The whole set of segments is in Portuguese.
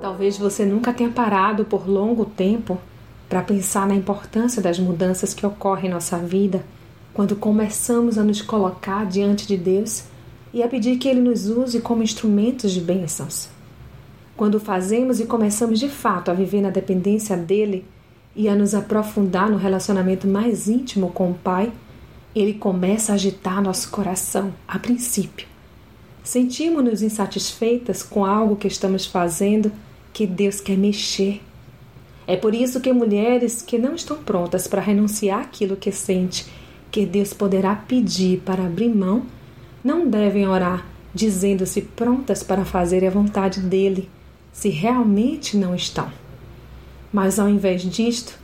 Talvez você nunca tenha parado por longo tempo para pensar na importância das mudanças que ocorrem em nossa vida quando começamos a nos colocar diante de Deus e a pedir que Ele nos use como instrumentos de bênçãos. Quando fazemos e começamos de fato a viver na dependência dele e a nos aprofundar no relacionamento mais íntimo com o Pai, ele começa a agitar nosso coração, a princípio. Sentimos-nos insatisfeitas com algo que estamos fazendo que Deus quer mexer. É por isso que mulheres que não estão prontas para renunciar àquilo que sente que Deus poderá pedir para abrir mão, não devem orar dizendo-se prontas para fazer a vontade dele, se realmente não estão. Mas ao invés disto,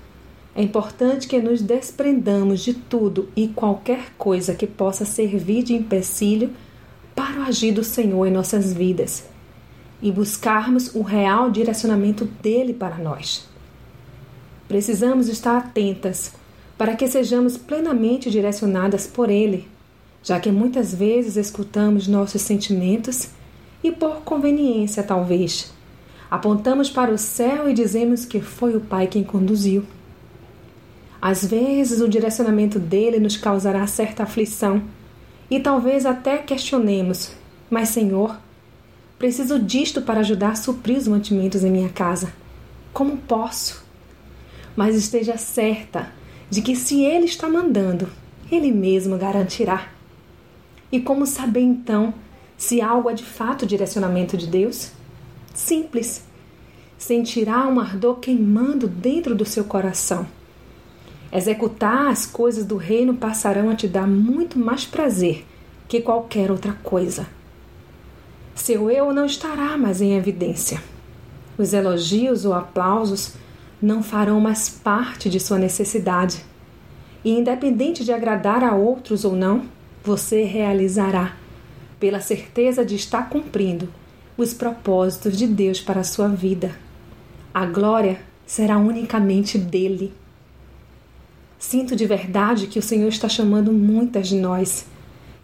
é importante que nos desprendamos de tudo e qualquer coisa que possa servir de empecilho para o agir do Senhor em nossas vidas e buscarmos o real direcionamento dele para nós. Precisamos estar atentas para que sejamos plenamente direcionadas por Ele, já que muitas vezes escutamos nossos sentimentos e, por conveniência, talvez, apontamos para o céu e dizemos que foi o Pai quem conduziu. Às vezes, o direcionamento dele nos causará certa aflição e talvez até questionemos: Mas, Senhor, preciso disto para ajudar a suprir os mantimentos em minha casa. Como posso? Mas esteja certa de que se Ele está mandando, Ele mesmo garantirá. E como saber então se algo é de fato direcionamento de Deus? Simples. Sentirá um ardor queimando dentro do seu coração. Executar as coisas do reino passarão a te dar muito mais prazer que qualquer outra coisa. Seu eu não estará mais em evidência. Os elogios ou aplausos não farão mais parte de sua necessidade. E independente de agradar a outros ou não, você realizará, pela certeza de estar cumprindo os propósitos de Deus para a sua vida. A glória será unicamente dele. Sinto de verdade que o Senhor está chamando muitas de nós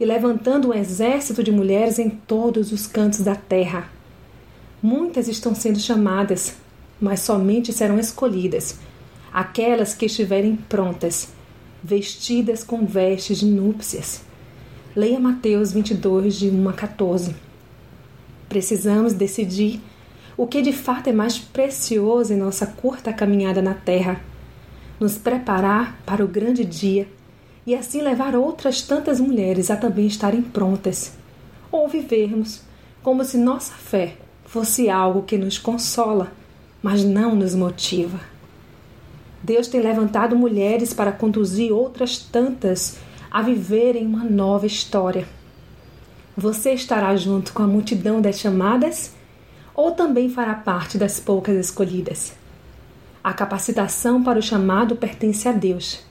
e levantando um exército de mulheres em todos os cantos da terra. Muitas estão sendo chamadas, mas somente serão escolhidas aquelas que estiverem prontas, vestidas com vestes de núpcias. Leia Mateus 22, de 1 a 14. Precisamos decidir o que de fato é mais precioso em nossa curta caminhada na Terra, nos preparar para o grande dia e assim levar outras tantas mulheres a também estarem prontas, ou vivermos como se nossa fé fosse algo que nos consola mas não nos motiva. Deus tem levantado mulheres para conduzir outras tantas a viverem uma nova história. Você estará junto com a multidão das chamadas ou também fará parte das poucas escolhidas? A capacitação para o chamado pertence a Deus,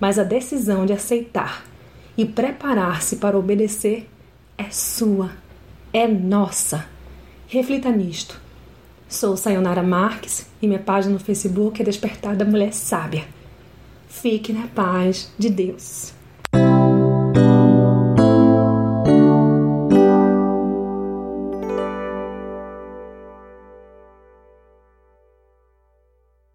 mas a decisão de aceitar e preparar-se para obedecer é sua, é nossa. Reflita nisto Sou Sayonara Marques e minha página no Facebook é Despertar da Mulher Sábia. Fique na paz de Deus.